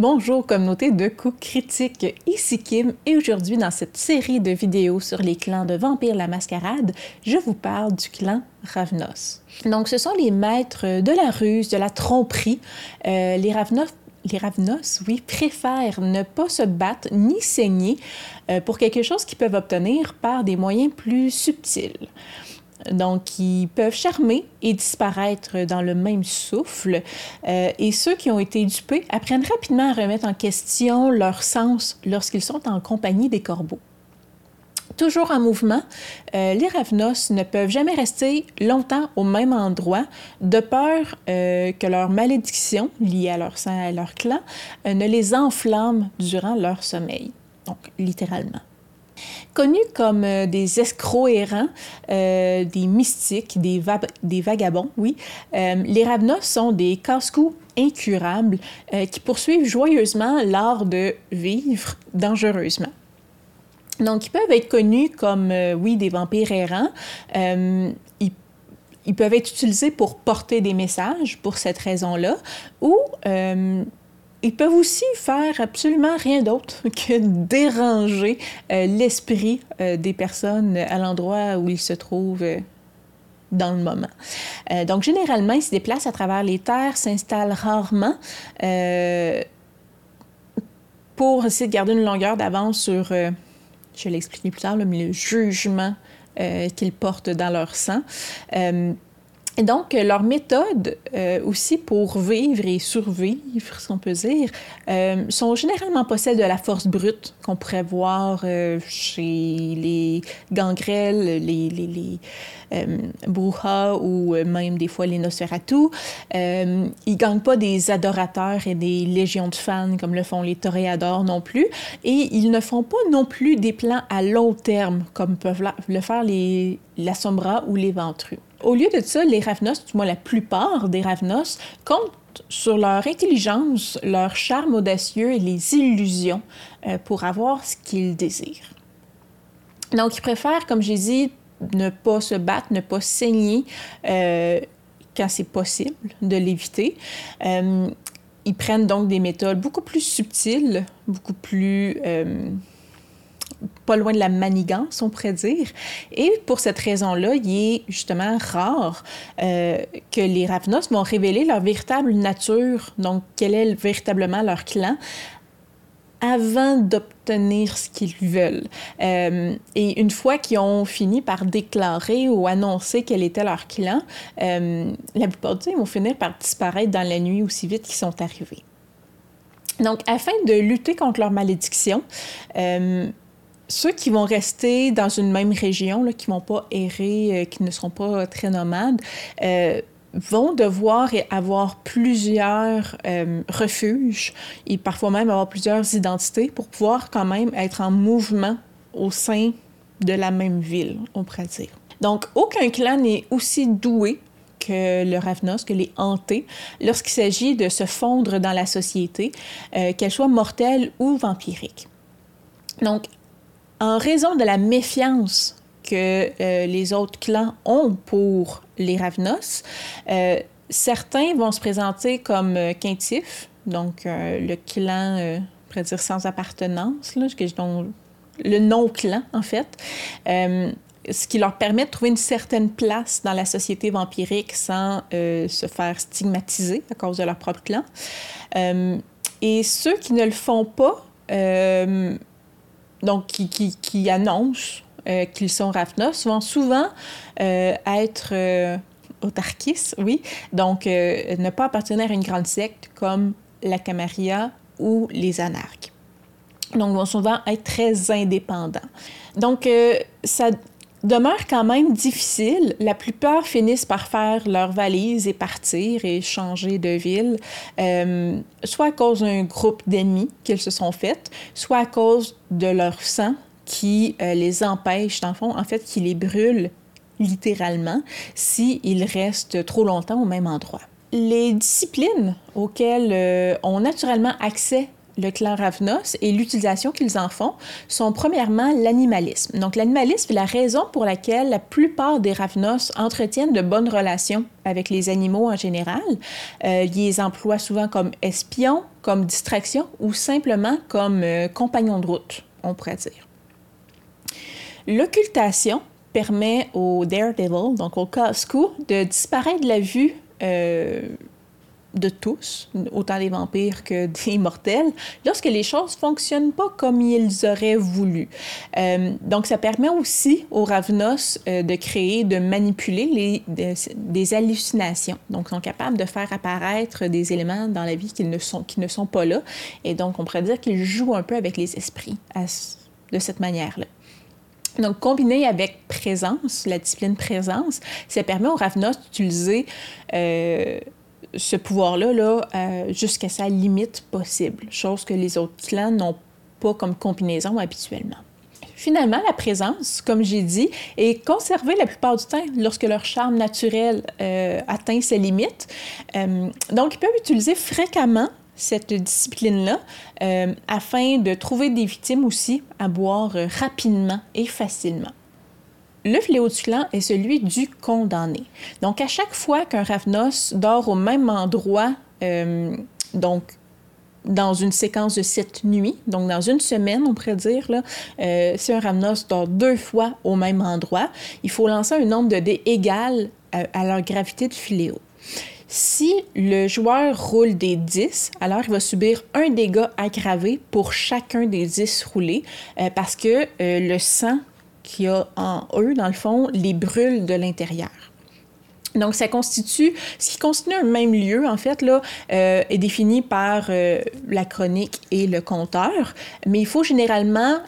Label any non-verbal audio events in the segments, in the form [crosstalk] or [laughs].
Bonjour communauté de coups critiques, ici Kim et aujourd'hui dans cette série de vidéos sur les clans de Vampire la Mascarade, je vous parle du clan Ravnos. Donc ce sont les maîtres de la ruse, de la tromperie. Euh, les Ravnos les oui, préfèrent ne pas se battre ni saigner euh, pour quelque chose qu'ils peuvent obtenir par des moyens plus subtils. Donc, ils peuvent charmer et disparaître dans le même souffle. Euh, et ceux qui ont été dupés apprennent rapidement à remettre en question leur sens lorsqu'ils sont en compagnie des corbeaux. Toujours en mouvement, euh, les Ravnos ne peuvent jamais rester longtemps au même endroit de peur euh, que leur malédiction liée à leur sang et à leur clan ne les enflamme durant leur sommeil. Donc, littéralement. Connus comme euh, des escrocs errants, euh, des mystiques, des, vagabonds, oui, euh, les Ravnos sont des casse-coups incurables qui poursuivent joyeusement l'art de vivre dangereusement. Donc, ils peuvent être connus comme, oui, des vampires errants. Ils, ils, peuvent être utilisés pour porter des messages pour cette raison-là, ou ils peuvent aussi faire absolument rien d'autre [laughs] que déranger euh, l'esprit euh, des personnes à l'endroit où ils se trouvent euh, dans le moment. donc, généralement, ils se déplacent à travers les terres, s'installent rarement pour essayer de garder une longueur d'avance sur, je vais l'expliquer plus tard, le jugement qu'ils portent dans leur sang. Et donc, euh, leur méthode euh, aussi pour vivre et survivre, si on peut dire, euh, sont généralement pas de la force brute qu'on pourrait voir chez les gangrels, les, les, les ou même des fois les Nosferatu. ils gagnent pas des adorateurs et des légions de fans comme le font les toréadors non plus. Et ils ne font pas non plus des plans à long terme comme peuvent le faire les, la Sombra ou les Ventrus. Au lieu de ça, les Ravnos, du moins la plupart des Ravnos, comptent sur leur intelligence, leur charme audacieux et les illusions euh, pour avoir ce qu'ils désirent. Donc, ils préfèrent, comme j'ai dit, ne pas se battre, ne pas saigner euh, quand c'est possible, de l'éviter. Euh, ils prennent donc des méthodes beaucoup plus subtiles, beaucoup plus pas loin de la manigance, on pourrait dire. Et pour cette raison-là, il est justement rare euh, que les Ravnos vont révéler leur véritable nature, donc quel est véritablement leur clan, avant d'obtenir ce qu'ils veulent. Euh, et une fois qu'ils ont fini par déclarer ou annoncer quel était leur clan, euh, la plupart du temps, ils vont finir par disparaître dans la nuit aussi vite qu'ils sont arrivés. Donc, afin de lutter contre leur malédiction, ceux qui vont rester dans une même région, qui ne vont pas errer, euh, qui ne seront pas très nomades, euh, vont devoir avoir plusieurs euh, refuges et parfois même avoir plusieurs identités pour pouvoir quand même être en mouvement au sein de la même ville, on pourrait dire. Donc, aucun clan n'est aussi doué que le Ravnos, que les hantés, lorsqu'il s'agit de se fondre dans la société, qu'elle soit mortelle ou vampirique. Donc, en raison de la méfiance que euh, les autres clans ont pour les Ravnos, euh, certains vont se présenter comme euh, quintifs, donc le clan, on dire sans appartenance, le non-clan en fait ce qui leur permet de trouver une certaine place dans la société vampirique sans se faire stigmatiser à cause de leur propre clan. et ceux qui ne le font pas donc qui, qui, qui annoncent euh, qu'ils sont Ravnos, vont souvent euh, être euh, oui, donc ne pas appartenir à une grande secte comme la Camarilla ou les anarques. Donc, vont souvent être très indépendants. Donc, ça demeure quand même difficile. La plupart finissent par faire leur valise et partir et changer de ville, euh, soit à cause d'un groupe d'ennemis qu'ils se sont faits, soit à cause de leur sang qui euh, les empêche, fond, en fait, qui les brûle littéralement s'ils restent trop longtemps au même endroit. Les disciplines auxquelles euh, ont naturellement accès le clan Ravnos et l'utilisation qu'ils en font sont premièrement l'animalisme. Donc l'animalisme est la raison pour laquelle la plupart des Ravnos entretiennent de bonnes relations avec les animaux en général. Euh, ils les emploient souvent comme espions, comme distraction ou simplement comme euh, compagnons de route, on pourrait dire. L'occultation permet au Daredevil, donc au casse-cou, de disparaître de la vue euh, de tous, autant des vampires que des [laughs] mortels, lorsque les choses fonctionnent pas comme ils auraient voulu. Euh, donc, ça permet aussi aux Ravnos euh, de créer, de manipuler les, des hallucinations. Donc, ils sont capables de faire apparaître des éléments dans la vie qui ne sont, qui ne sont pas là. Et donc, on pourrait dire qu'ils jouent un peu avec les esprits de cette manière-là. Donc, combiné avec présence, la discipline présence, ça permet aux Ravnos d'utiliser euh, ce pouvoir-là là, euh, jusqu'à sa limite possible, chose que les autres clans n'ont pas comme combinaison habituellement. Finalement, la présence, comme j'ai dit, est conservée la plupart du temps lorsque leur charme naturel euh, atteint ses limites. Euh, donc, ils peuvent utiliser fréquemment cette discipline-là afin de trouver des victimes aussi à boire rapidement et facilement. Le fléau du clan est celui du condamné. Donc, à chaque fois qu'un Ravnos dort au même endroit, euh, donc dans une séquence de sept nuits, donc dans une semaine, on pourrait dire, là, euh, si un Ravnos dort deux fois au même endroit, il faut lancer un nombre de dés égal à, leur gravité de fléau. Si le joueur roule des 10, alors il va subir un dégât aggravé pour chacun des 10 roulés euh, parce que le sang qu'il y a en eux, dans le fond, les brûle de l'intérieur. Donc, ça constitue, ce qui constitue un même lieu, en fait, là, euh, est défini par euh, la chronique et le compteur, mais il faut généralement,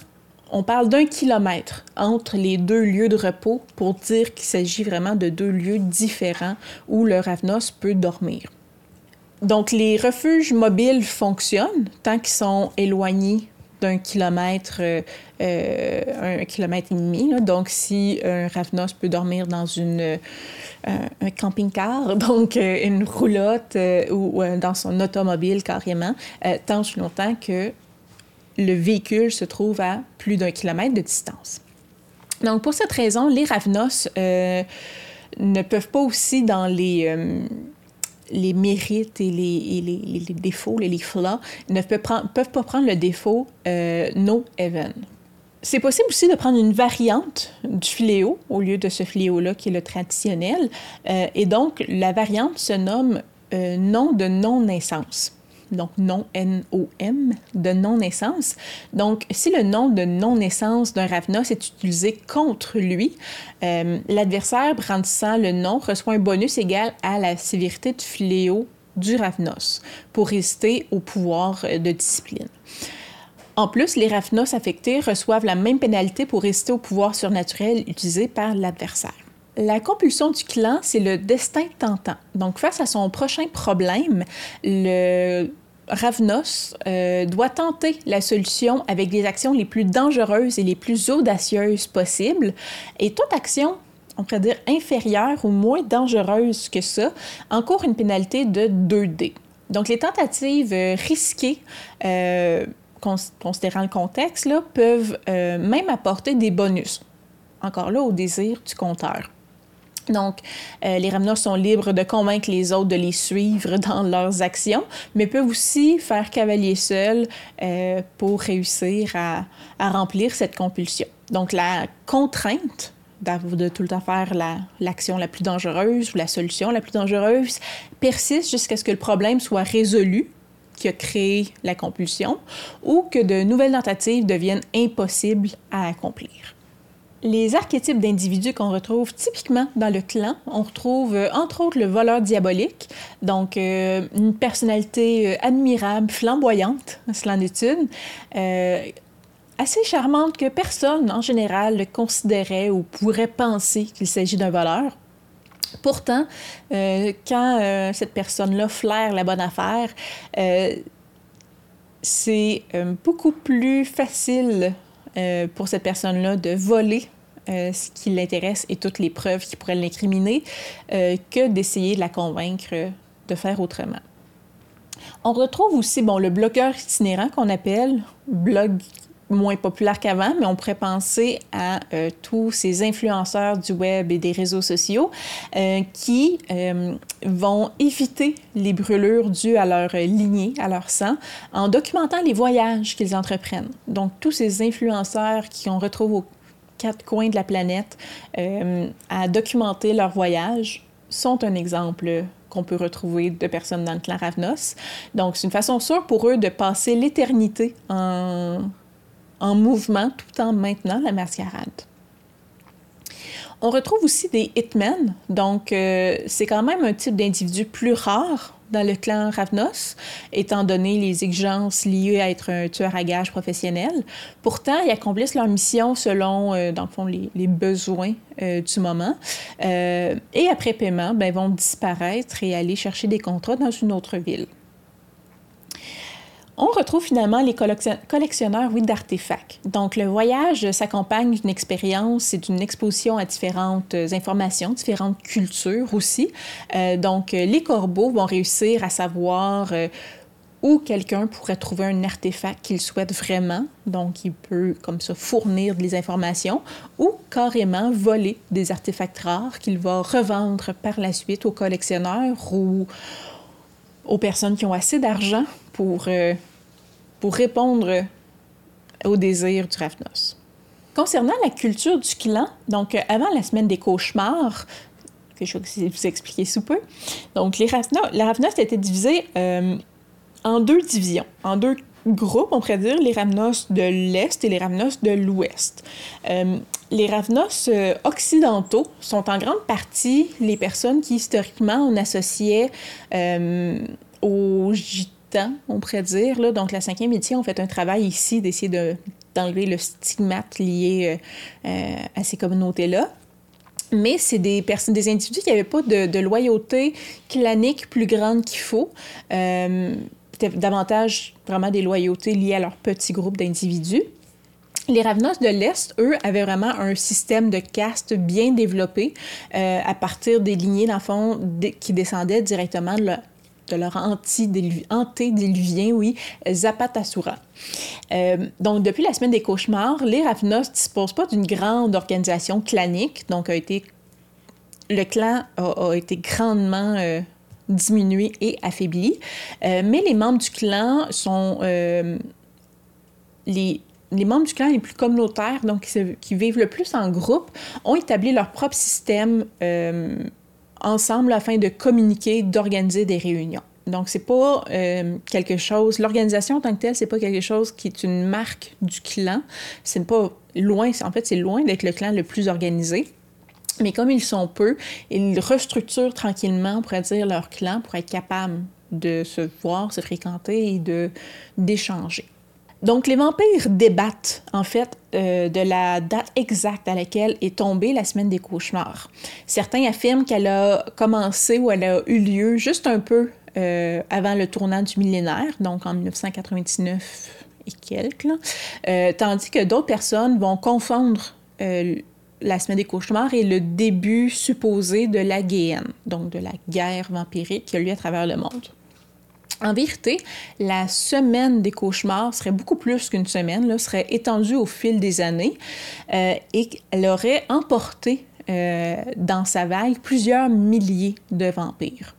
on parle d'un kilomètre entre les deux lieux de repos pour dire qu'il s'agit vraiment de deux lieux différents où le Ravnos peut dormir. Donc, les refuges mobiles fonctionnent tant qu'ils sont éloignés d'un kilomètre, euh, euh, un kilomètre et demi. Donc, si un Ravnos peut dormir dans une, euh, un camping-car, [laughs] donc une roulotte ou dans son automobile carrément, tant longtemps que le véhicule se trouve à plus d'un kilomètre de distance. Donc, pour cette raison, les Ravnos ne peuvent pas aussi dans les les mérites et les, les, les défauts, les, flaws, ne peuvent, pas prendre le défaut euh, no even. C'est possible aussi de prendre une variante du fléau au lieu de ce fléau-là qui est le traditionnel. Euh, et donc, la variante se nomme euh, nom de non-naissance donc non N-O-M, de non-naissance. Donc, si le nom de non-naissance d'un Ravnos est utilisé contre lui, euh, l'adversaire brandissant le nom reçoit un bonus égal à la sévérité de fléau du Ravnos pour résister au pouvoir de discipline. En plus, les Ravnos affectés reçoivent la même pénalité pour résister au pouvoir surnaturel utilisé par l'adversaire. La compulsion du clan, c'est le destin tentant. Donc, face à son prochain problème, le Ravnos euh, doit tenter la solution avec des actions les plus dangereuses et les plus audacieuses possibles. Et toute action, on pourrait dire inférieure ou moins dangereuse que ça, encourt une pénalité de 2D. Donc les tentatives euh, risquées, euh, considérant le contexte, là, peuvent même apporter des bonus. Encore là, au désir du compteur. Donc, euh, les rameneurs sont libres de convaincre les autres de les suivre [laughs] dans leurs actions, mais peuvent aussi faire cavalier seul euh, pour réussir à, remplir cette compulsion. Donc, la contrainte de tout le temps faire l'action la, plus dangereuse ou la solution la plus dangereuse persiste jusqu'à ce que le problème soit résolu qui a créé la compulsion ou que de nouvelles tentatives deviennent impossibles à accomplir les archétypes d'individus qu'on retrouve typiquement dans le clan, on retrouve euh, entre autres le voleur diabolique, donc euh, une personnalité euh, admirable, flamboyante, cela en est une, assez charmante que personne en général le considérait ou pourrait penser qu'il s'agit d'un voleur. Pourtant, quand cette personne-là flaire la bonne affaire, c'est beaucoup plus facile euh, pour cette personne-là de voler euh, ce qui l'intéresse et toutes les preuves qui pourraient l'incriminer euh, que d'essayer de la convaincre de faire autrement. On retrouve aussi bon, le blogueur itinérant qu'on appelle, blog moins populaire qu'avant, mais on pourrait penser à euh, tous ces influenceurs du web et des réseaux sociaux euh, qui euh, vont éviter les brûlures dues à leur lignée, à leur sang, en documentant les voyages qu'ils entreprennent. Donc, tous ces influenceurs qui on retrouve aux quatre coins de la planète à documenter leurs voyages sont un exemple qu'on peut retrouver de personnes dans le clan Ravnos. Donc, c'est une façon sûre pour eux de passer l'éternité en en mouvement tout en maintenant la mascarade. On retrouve aussi des hitmen, donc euh, c'est quand même un type d'individu plus rare dans le clan Ravnos, étant donné les exigences liées à être un tueur à gages professionnel. Pourtant, ils accomplissent leur mission selon, euh, dans le fond, les, besoins euh, du moment. et après paiement, ben, vont disparaître et aller chercher des contrats dans une autre ville on retrouve finalement les collectionneurs oui, d'artefacts. Donc, le voyage s'accompagne d'une expérience et d'une exposition à différentes informations, différentes cultures aussi. Euh, donc, les corbeaux vont réussir à savoir euh, où quelqu'un pourrait trouver un artefact qu'il souhaite vraiment. Donc, il peut comme ça fournir des informations ou carrément voler des artefacts rares qu'il va revendre par la suite aux collectionneurs ou aux personnes qui ont assez d'argent pour, euh, pour répondre aux désirs du Ravnos. Concernant la culture du clan, donc euh, avant la semaine des cauchemars, que je vais vous expliquer sous peu, donc les Ravnos, la Ravnos était divisée euh, en deux divisions, en deux groupes, on pourrait dire, les Ravnos de l'Est et les Ravnos de l'Ouest. les Ravnos occidentaux sont en grande partie les personnes qui historiquement on associait aux on pourrait dire. Là. Donc, la cinquième édition, on fait un travail ici d'essayer de, d'enlever le stigmate lié euh, euh, à ces communautés-là. Mais c'est des personnes, des individus qui n'avaient pas de, loyauté clanique plus grande qu'il faut. Euh, c'était davantage vraiment des loyautés liées à leur petit groupe d'individus. Les Ravenos de l'Est, eux, avaient vraiment un système de caste bien développé à partir des lignées, d'enfants qui descendaient directement de, de leur antédiluvien, oui, Zapatasura. Euh, donc, depuis la semaine des cauchemars, les Ravenos ne disposent pas d'une grande organisation clanique, donc a été, le clan a, été grandement euh, diminué et affaibli, euh, mais les membres du clan sont les membres du clan les plus communautaires, donc qui, vivent le plus en groupe, ont établi leur propre système ensemble afin de communiquer, d'organiser des réunions. Donc, c'est pas euh, quelque chose. L'organisation en tant que telle, c'est pas quelque chose qui est une marque du clan. C'est pas loin. En fait, c'est loin d'être le clan le plus organisé. Mais comme ils sont peu, ils restructurent tranquillement, on pourrait dire, leur clan pour être capables de se voir, se fréquenter et d'échanger. Donc, les vampires débattent, en fait, euh, de la date exacte à laquelle est tombée la semaine des cauchemars. Certains affirment qu'elle a commencé ou elle a eu lieu juste un peu euh, avant le tournant du millénaire, donc en 1999 et quelques, euh, tandis que d'autres personnes vont confondre la semaine des cauchemars et le début supposé de la Guéenne, donc de la guerre vampirique qui a lieu à travers le monde. En vérité, la semaine des cauchemars serait beaucoup plus qu'une semaine, là, serait étendue au fil des années euh, et elle aurait emporté euh, dans sa vague plusieurs milliers de vampires.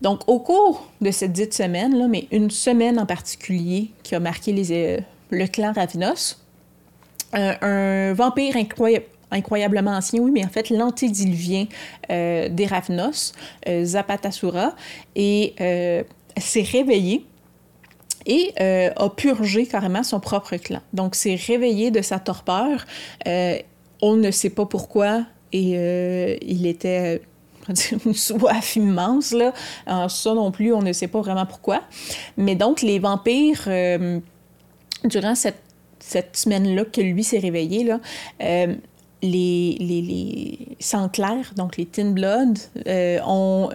Donc, au cours de cette dite semaine, là, mais une semaine en particulier qui a marqué les, euh, le clan Ravinos, un vampire incroyablement ancien, oui, mais en fait l'antédiluvien des Ravinos, Zapatasura, et s'est réveillé et euh, a purgé carrément son propre clan. Donc, s'est réveillé de sa torpeur. Euh, on ne sait pas pourquoi et euh, il était [laughs] une soif immense. Là. ça non plus, on ne sait pas vraiment pourquoi. Mais donc, les vampires, durant cette, semaine-là que lui s'est réveillé, là, les, les, les sangs clairs, donc les Tin Blood, ont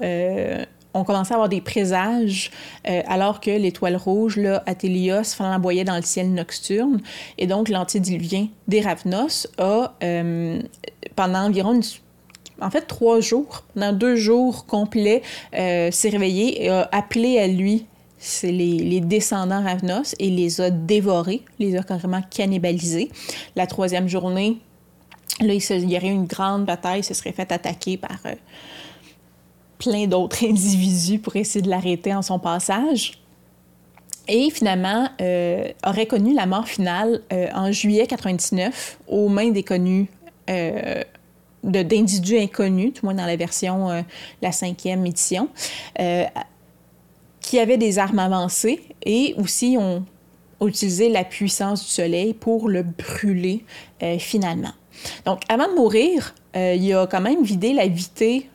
on commençait à avoir des présages euh, alors que l'étoile rouge, là, Athélios, flamboyait dans le ciel nocturne. Et donc, l'antidiluvien des Ravnos a, euh, pendant environ en fait, trois jours, pendant deux jours complets, euh, s'est réveillé et a appelé à lui c'est les, descendants Ravnos et les a dévorés, les a carrément cannibalisés. La troisième journée, là, il, y aurait eu une grande bataille, il se serait fait attaquer par euh, plein d'autres [laughs] individus pour essayer de l'arrêter en son passage. Et finalement, euh, aurait connu la mort finale euh, en juillet 99 aux mains des connus d'individus inconnus, tout moins dans la version, la cinquième édition, qui avaient des armes avancées et aussi ont utilisé la puissance du soleil pour le brûler euh, finalement. Donc, avant de mourir, euh, il a quand même vidé la vitée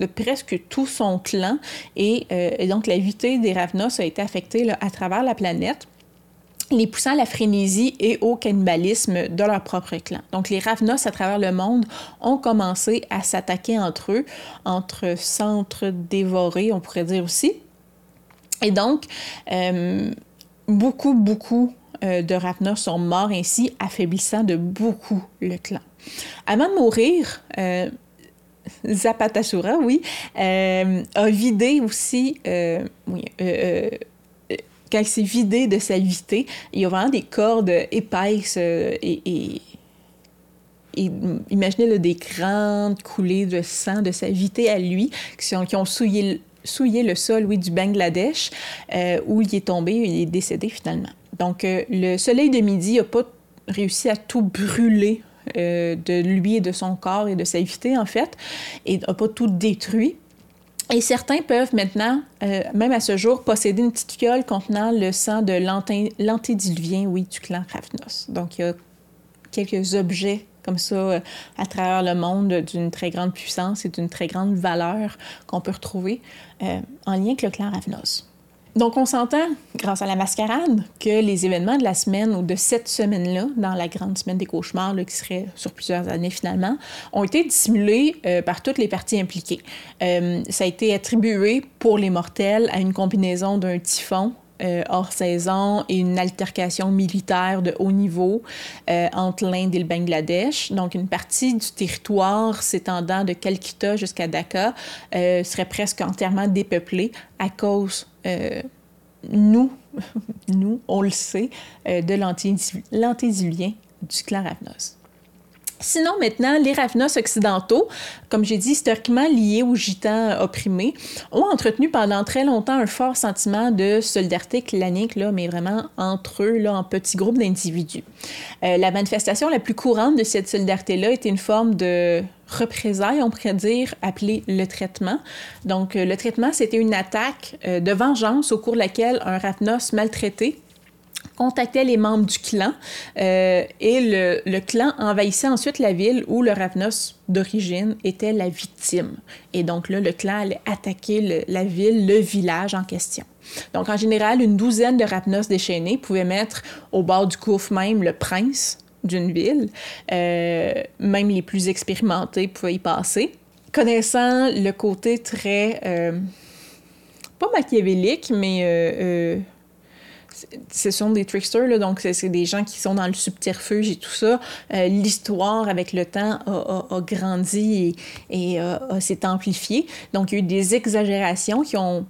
de presque tout son clan et, euh, donc la vitée des Ravnos a été affectée à travers la planète les poussant à la frénésie et au cannibalisme de leur propre clan. Donc les Ravnos à travers le monde ont commencé à s'attaquer entre eux, entre centres dévorés, on pourrait dire aussi, et donc, euh, beaucoup, beaucoup euh, de Ravna sont morts ainsi, affaiblissant de beaucoup le clan. Avant de mourir, [laughs] Zapatasura, oui, a vidé aussi, oui, quand il s'est vidé de sa vitée, il y a vraiment des cordes épaisses et, imaginez des grandes coulées de sang de sa vitée à lui qui, qui ont souillé souillé le sol, oui, du Bangladesh, euh, où il est tombé, il est décédé finalement. Donc, euh, le soleil de midi n'a pas réussi à tout brûler euh, de lui et de son corps et de sa vie, en fait, et n'a pas tout détruit. Et certains peuvent maintenant, même à ce jour, posséder une petite fiole contenant le sang de l'antédiluvien, oui, du clan Ravnos. Donc, il y a quelques objets comme ça euh, à travers le monde d'une très grande puissance et d'une très grande valeur qu'on peut retrouver euh, en lien avec le clan Ravnos. Donc, on s'entend, grâce à la mascarade, que les événements de la semaine ou de cette semaine-là, dans la grande semaine des cauchemars, qui serait sur plusieurs années finalement, ont été dissimulés euh, par toutes les parties impliquées. ça a été attribué pour les mortels à une combinaison d'un typhon, euh, hors saison et une altercation militaire de haut niveau euh, entre l'Inde et le Bangladesh. Donc, une partie du territoire s'étendant de Calcutta jusqu'à Dhaka euh, serait presque entièrement dépeuplée à cause, nous, [laughs] nous, on le sait, de l'antédilien du clan Ravnos. Sinon, maintenant, les Ravnos occidentaux, comme j'ai dit, historiquement liés aux Gitans opprimés, ont entretenu pendant très longtemps un fort sentiment de solidarité clanique, là, mais vraiment entre eux, là, en petits groupes d'individus. Euh, la manifestation la plus courante de cette solidarité-là était une forme de représailles, on pourrait dire, appelée le traitement. Donc, euh, le traitement, c'était une attaque euh, de vengeance au cours de laquelle un Ravnos maltraité contactait les membres du clan euh, et le, clan envahissait ensuite la ville où le Ravnos d'origine était la victime. Et donc là, le clan allait attaquer la ville, le village en question. Donc en général, une douzaine de Ravnos déchaînés pouvaient mettre au bord du gouffre même le prince d'une ville. Euh, même les plus expérimentés pouvaient y passer. Connaissant le côté très... Euh, pas machiavélique, mais ce sont des tricksters, là, donc c'est des gens qui sont dans le subterfuge et tout ça. Euh, l'histoire, avec le temps, a, grandi et, et s'est amplifiée. Donc, il y a eu des exagérations qui ont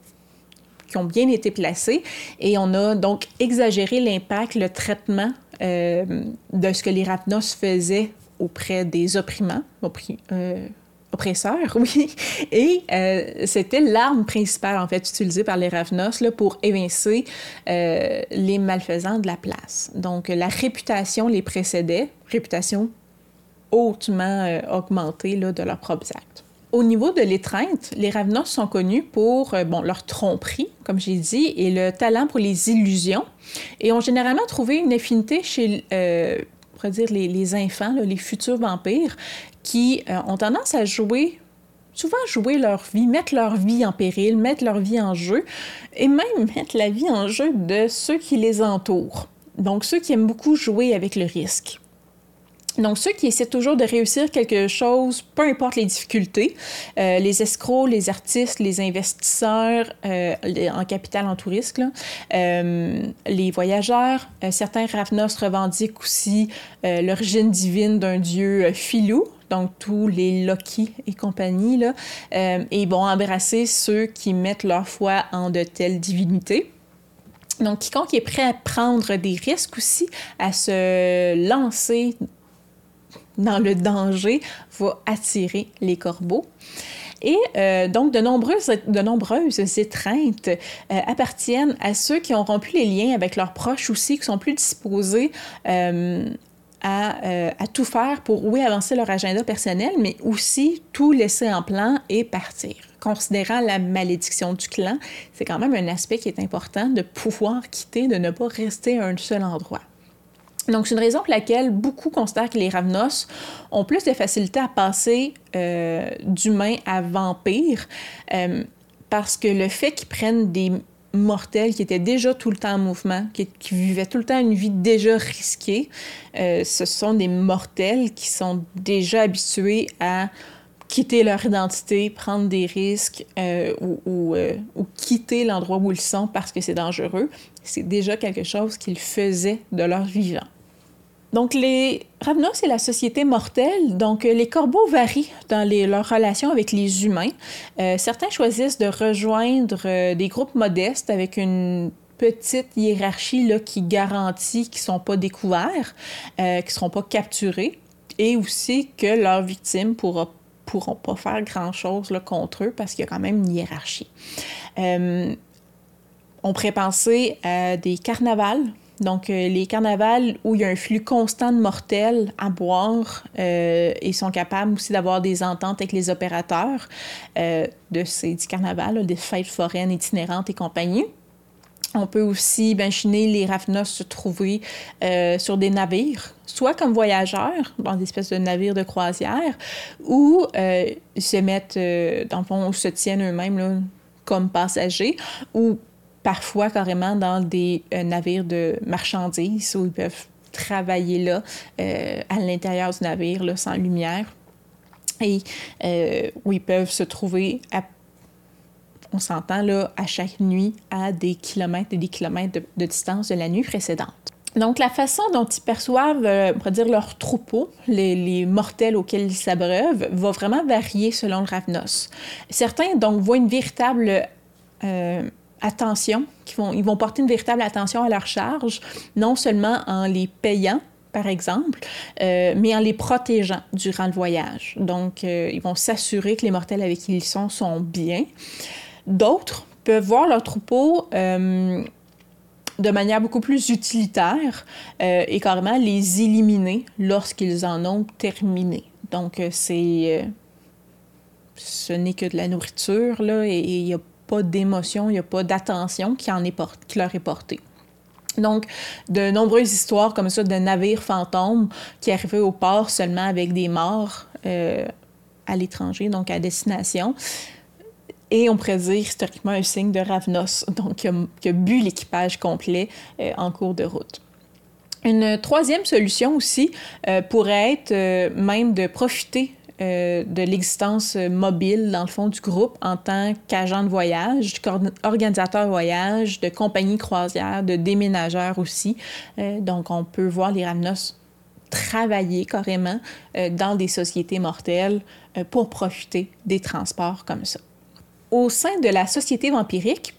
qui ont bien été placées et on a donc exagéré l'impact, le traitement euh, de ce que les Rapnos faisaient auprès des opprimants, euh, oppresseur, [laughs] oui. Et euh, c'était l'arme principale, en fait, utilisée par les Ravnos là, pour évincer euh, les malfaisants de la place. Donc, la réputation les précédait, réputation hautement euh, augmentée là, de leurs propres actes. Au niveau de l'étreinte, les Ravnos sont connus pour bon, leur tromperie, comme j'ai dit, et le talent pour les illusions, et ont généralement trouvé une affinité chez pourrait dire les, les enfants, les futurs vampires, qui euh, ont tendance à jouer souvent jouer leur vie, mettre leur vie en péril, mettre leur vie en jeu, et même [laughs] mettre la vie en jeu de ceux qui les entourent. Donc ceux qui aiment beaucoup jouer avec le risque. Donc, ceux qui essaient toujours de réussir quelque chose, peu importe les difficultés, euh, les escrocs, les artistes, les investisseurs euh, en capital en tout risque, les voyageurs, certains Ravnos revendiquent aussi l'origine divine d'un dieu filou, donc tous les Loki et compagnie, là, euh, et vont embrasser ceux qui mettent leur foi en de telles divinités. Donc, quiconque est prêt à prendre des risques aussi, à se lancer dans le danger, va attirer les corbeaux. Et euh, donc, de nombreuses, de nombreuses étreintes euh, appartiennent à ceux qui ont rompu les liens avec leurs proches aussi, qui sont plus disposés à, à, tout faire pour, avancer leur agenda personnel, mais aussi tout laisser en plan et partir. Considérant la malédiction du clan, c'est quand même un aspect qui est important de pouvoir quitter, de ne pas rester à un seul endroit. Donc, c'est une raison pour laquelle beaucoup considèrent que les Ravenos ont plus de facilité à passer euh, d'humain à vampire, euh, parce que le fait qu'ils prennent des mortels qui étaient déjà tout le temps en mouvement, qui, vivaient tout le temps une vie déjà risquée, euh, ce sont des mortels qui sont déjà habitués à quitter leur identité, prendre des risques ou, ou, quitter l'endroit où ils sont parce que c'est dangereux. C'est déjà quelque chose qu'ils faisaient de leur vivant. Donc, les Ravenos, c'est la société mortelle. Donc, les corbeaux varient dans les, leurs relations avec les humains. Euh, certains choisissent de rejoindre euh, des groupes modestes avec une petite hiérarchie là, qui garantit qu'ils ne sont pas découverts, euh, qu'ils ne seront pas capturés, et aussi que leurs victimes ne pourront pas faire grand-chose contre eux parce qu'il y a quand même une hiérarchie. on pourrait penser à des carnavals donc, euh, les carnavals où il y a un flux constant de mortels à boire euh, et sont capables aussi d'avoir des ententes avec les opérateurs euh, de ces carnavals, des fêtes foraines itinérantes et compagnie. On peut aussi imaginer les Rafnos se trouver sur des navires, soit comme voyageurs, dans des espèces de navires de croisière, ou se mettent, dans le fond, se tiennent eux-mêmes comme passagers, ou parfois carrément dans des euh, navires de marchandises où ils peuvent travailler là, euh, à l'intérieur du navire, là, sans lumière, et euh, où ils peuvent se trouver, on s'entend là, à chaque nuit à des kilomètres et des kilomètres de, distance de la nuit précédente. Donc, la façon dont ils perçoivent, on pourrait dire, leur troupeau, les, mortels auxquels ils s'abreuvent, va vraiment varier selon le Ravnos. Certains, donc, voient une véritable attention, vont, ils vont porter une véritable attention à leur charge, non seulement en les payant, par exemple, euh, mais en les protégeant durant le voyage. Donc, euh, ils vont s'assurer que les mortels avec qui ils sont sont bien. D'autres peuvent voir leur troupeau euh, de manière beaucoup plus utilitaire et carrément les éliminer lorsqu'ils en ont terminé. Donc, c'est ce n'est que de la nourriture, là, et il n'y a pas d'émotion, il n'y a pas d'attention qui, qui leur est portée. Donc, de nombreuses histoires comme ça de navires fantômes qui arrivaient au port seulement avec des morts euh, à l'étranger, donc à destination. Et on pourrait dire historiquement un signe de Ravnos, [laughs] donc qui a, bu l'équipage complet euh, en cours de route. Une troisième solution aussi euh, pourrait être même de profiter euh, de l'existence mobile, dans le fond, du groupe en tant qu'agent de voyage, organisateur de voyage, de compagnie croisière, de déménageur aussi. Euh, donc, on peut voir les Ramnos travailler carrément euh, dans des sociétés mortelles pour profiter des transports comme ça. Au sein de la société vampirique,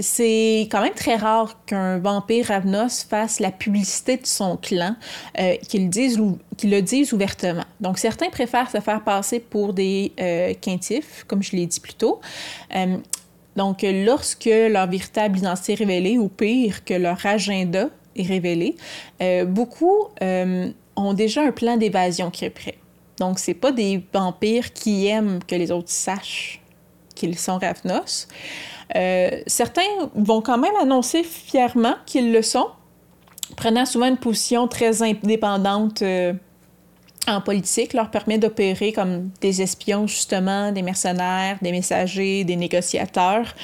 c'est quand même très rare qu'un vampire Ravnos fasse la publicité de son clan, euh, qu'il le dise ouvertement. Donc, certains préfèrent se faire passer pour des euh, quintifs, comme je l'ai dit plus tôt. Euh, donc, lorsque leur véritable identité est révélée, ou pire, que leur agenda est révélé, beaucoup ont déjà un plan d'évasion qui est prêt. Donc, c'est pas des vampires qui aiment que les autres sachent qu'ils sont Ravnos. Euh, certains vont quand même annoncer fièrement qu'ils le sont, prenant souvent une position très indépendante euh, en politique, leur permet d'opérer comme des espions, justement, des mercenaires, des messagers, des négociateurs,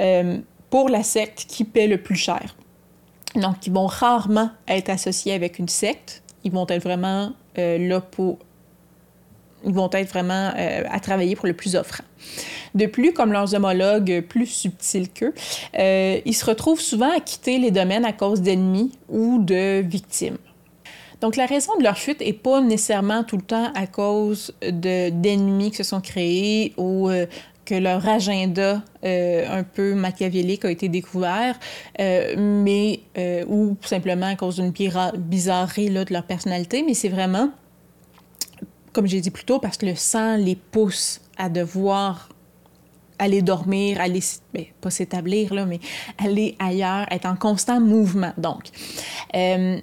euh, pour la secte qui paie le plus cher. Donc, ils vont rarement être associés avec une secte. Ils vont être vraiment là pour ils vont être vraiment euh, à travailler pour le plus offrant. De plus, comme leurs homologues plus subtils qu'eux, euh, ils se retrouvent souvent à quitter les domaines à cause d'ennemis ou de victimes. Donc, la raison de leur fuite n'est pas nécessairement tout le temps à cause d'ennemis qui se sont créés ou euh, que leur agenda un peu machiavélique a été découvert, mais ou simplement à cause d'une bizarrerie là, de leur personnalité, mais c'est vraiment, comme j'ai dit plus tôt, parce que le sang les pousse à devoir aller dormir, aller, ben, pas s'établir, là, mais aller ailleurs, être en constant mouvement. Donc, euh,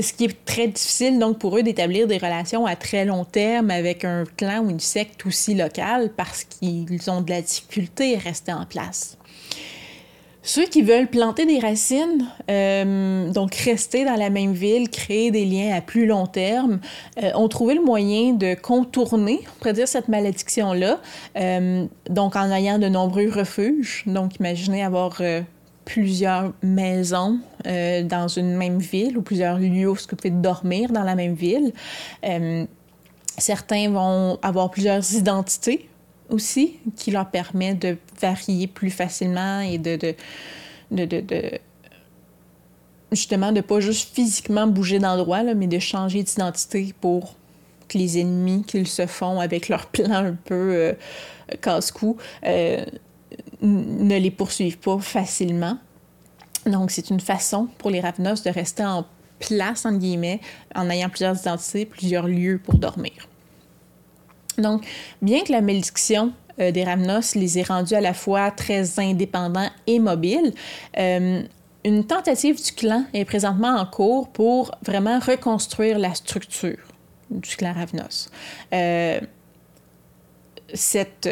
ce qui est très difficile donc pour eux d'établir des relations à très long terme avec un clan ou une secte aussi locale parce qu'ils ont de la difficulté à rester en place. Ceux qui veulent planter des racines, euh, donc rester dans la même ville, créer des liens à plus long terme, euh, ont trouvé le moyen de contourner, on pourrait dire, cette malédiction-là, euh, donc en ayant de nombreux refuges. Donc imaginez avoir plusieurs maisons dans une même ville ou plusieurs lieux où vous pouvez dormir dans la même ville. certains vont avoir plusieurs identités aussi, qui leur permet de varier plus facilement et de, justement de pas juste physiquement bouger d'endroit, mais de changer d'identité pour que les ennemis qu'ils se font avec leur [laughs] plan un peu euh, casse-cou euh, ne les poursuivent pas facilement. Donc, c'est une façon pour les Ravenos de rester en place, entre guillemets, en ayant plusieurs identités, plusieurs lieux pour dormir. Donc, bien que la malédiction euh, des Ramnos les ait rendus à la fois très indépendants et mobiles, euh, une tentative du clan est présentement en cours pour vraiment reconstruire la structure du clan Ravnos. Euh, cette,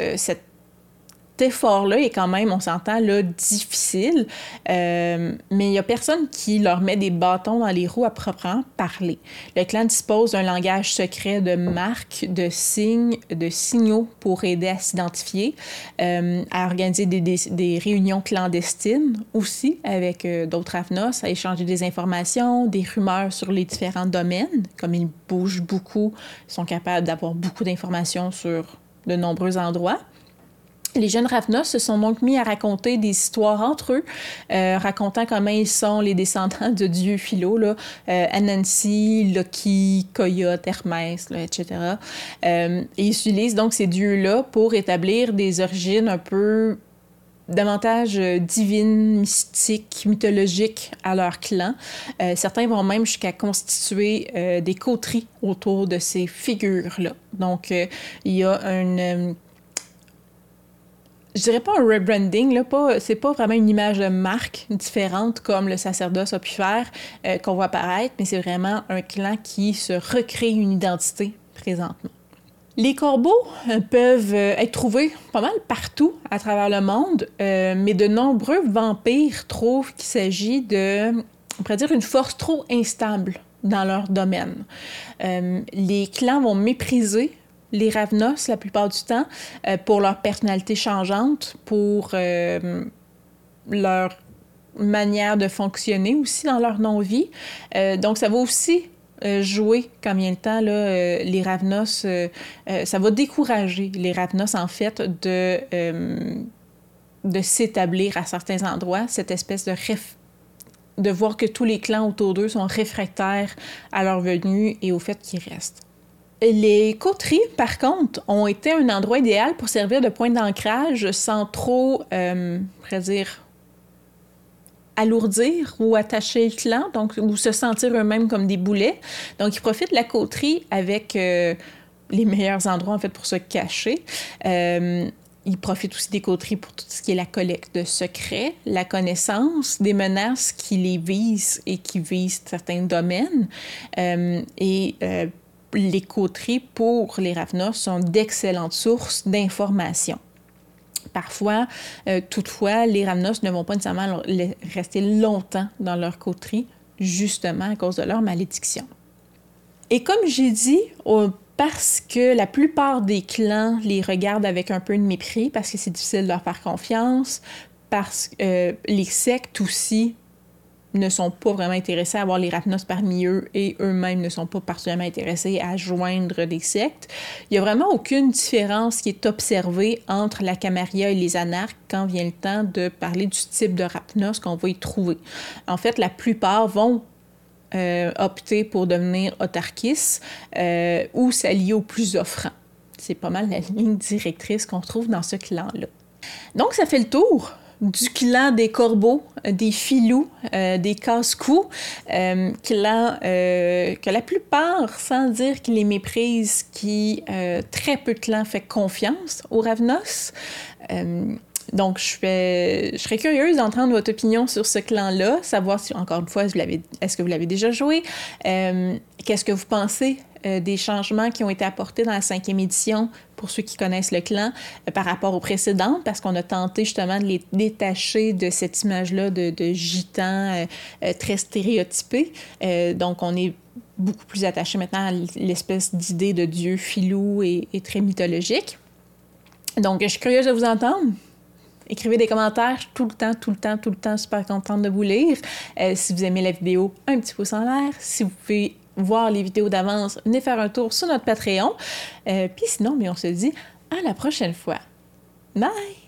effort-là est quand même, on s'entend, là, difficile, euh, mais il n'y a personne qui leur met des bâtons dans les roues à proprement parler. Le clan dispose d'un langage secret de marques, de signes, de signaux pour aider à s'identifier, euh, à organiser des, réunions clandestines aussi avec euh, d'autres AFNOS, à échanger des informations, des rumeurs sur les différents domaines. Comme ils bougent beaucoup, ils sont capables d'avoir beaucoup d'informations sur de nombreux endroits. Les jeunes Ravnos se sont donc mis à raconter des histoires entre eux, euh, racontant comment ils sont les descendants de dieux philo, euh, Anansi, Loki, Coyote, Hermès, etc. Euh, et ils utilisent donc ces dieux-là pour établir des origines un peu davantage divines, mystiques, mythologiques à leur clan. certains vont même jusqu'à constituer des coteries autour de ces figures-là. Donc, il y a une je dirais pas un rebranding, là, pas, c'est pas vraiment une image de marque différente comme le sacerdoce a pu faire, euh, qu'on voit apparaître, mais c'est vraiment un clan qui se recrée une identité présentement. Les corbeaux euh, peuvent euh, être trouvés pas mal partout à travers le monde, mais de nombreux vampires trouvent qu'il s'agit de, on pourrait dire, une force trop instable dans leur domaine. les clans vont mépriser les Ravenos la plupart du temps euh, pour leur personnalité changeante, pour euh, leur manière de fonctionner aussi dans leur non-vie. Euh, donc, ça va aussi jouer vient le temps, là, les Ravenos, ça va décourager les Ravenos, en fait, de, de s'établir à certains endroits, cette espèce de de voir que tous les clans autour d'eux sont réfractaires à leur venue et au fait qu'ils restent. Les coteries, par contre, ont été un endroit idéal pour servir de point d'ancrage sans trop, euh, dire, alourdir ou attacher le clan, donc, ou se sentir eux-mêmes comme des boulets. Donc, ils profitent de la coterie avec euh, les meilleurs endroits, en fait, pour se cacher. Euh, ils profitent aussi des coteries pour tout ce qui est la collecte de secrets, la connaissance des menaces qui les visent et qui visent certains domaines. Euh, et les coteries pour les Ravnos sont d'excellentes sources d'informations. Parfois, euh, toutefois, les Ravnos ne vont pas nécessairement rester longtemps dans leur coterie, justement à cause de leur malédiction. Et comme j'ai dit, parce que la plupart des clans les regardent avec un peu de mépris, parce que c'est difficile de leur faire confiance, parce que euh, les sectes aussi ne sont pas vraiment intéressés à avoir les Ratnos parmi eux et eux-mêmes ne sont pas particulièrement intéressés à joindre des sectes. Il n'y a vraiment aucune différence qui est observée entre la Camarilla et les anarches quand vient le temps de parler du type de Rapnos qu'on va y trouver. En fait, la plupart vont euh, opter pour devenir autarkis euh, ou s'allier aux plus offrants C'est pas mal la ligne directrice qu'on trouve dans ce clan-là. Donc, ça fait le tour du clan des corbeaux, des filous, euh, des casse-cous, euh, clan euh, que la plupart, sans dire qu'ils les méprisent, qui très peu de clans fait confiance aux Ravenos. Donc, je, serais curieuse d'entendre votre opinion sur ce clan-là, savoir si, encore une fois, est-ce que vous l'avez déjà joué, qu'est-ce que vous pensez euh, des changements qui ont été apportés dans la cinquième édition pour ceux qui connaissent le clan euh, par rapport aux précédentes, parce qu'on a tenté justement de les détacher de cette image-là de, de gitan euh, très stéréotypé. donc, on est beaucoup plus attaché maintenant à l'espèce d'idée de dieu filou et, très mythologique. Donc, je suis curieuse de vous entendre. Écrivez des commentaires tout le temps, tout le temps, tout le temps. Super contente de vous lire. si vous aimez la vidéo, un petit pouce en l'air. Si vous pouvez voir les vidéos d'avance, venez faire un tour sur notre Patreon. Euh, puis sinon, mais on se dit à la prochaine fois. Bye!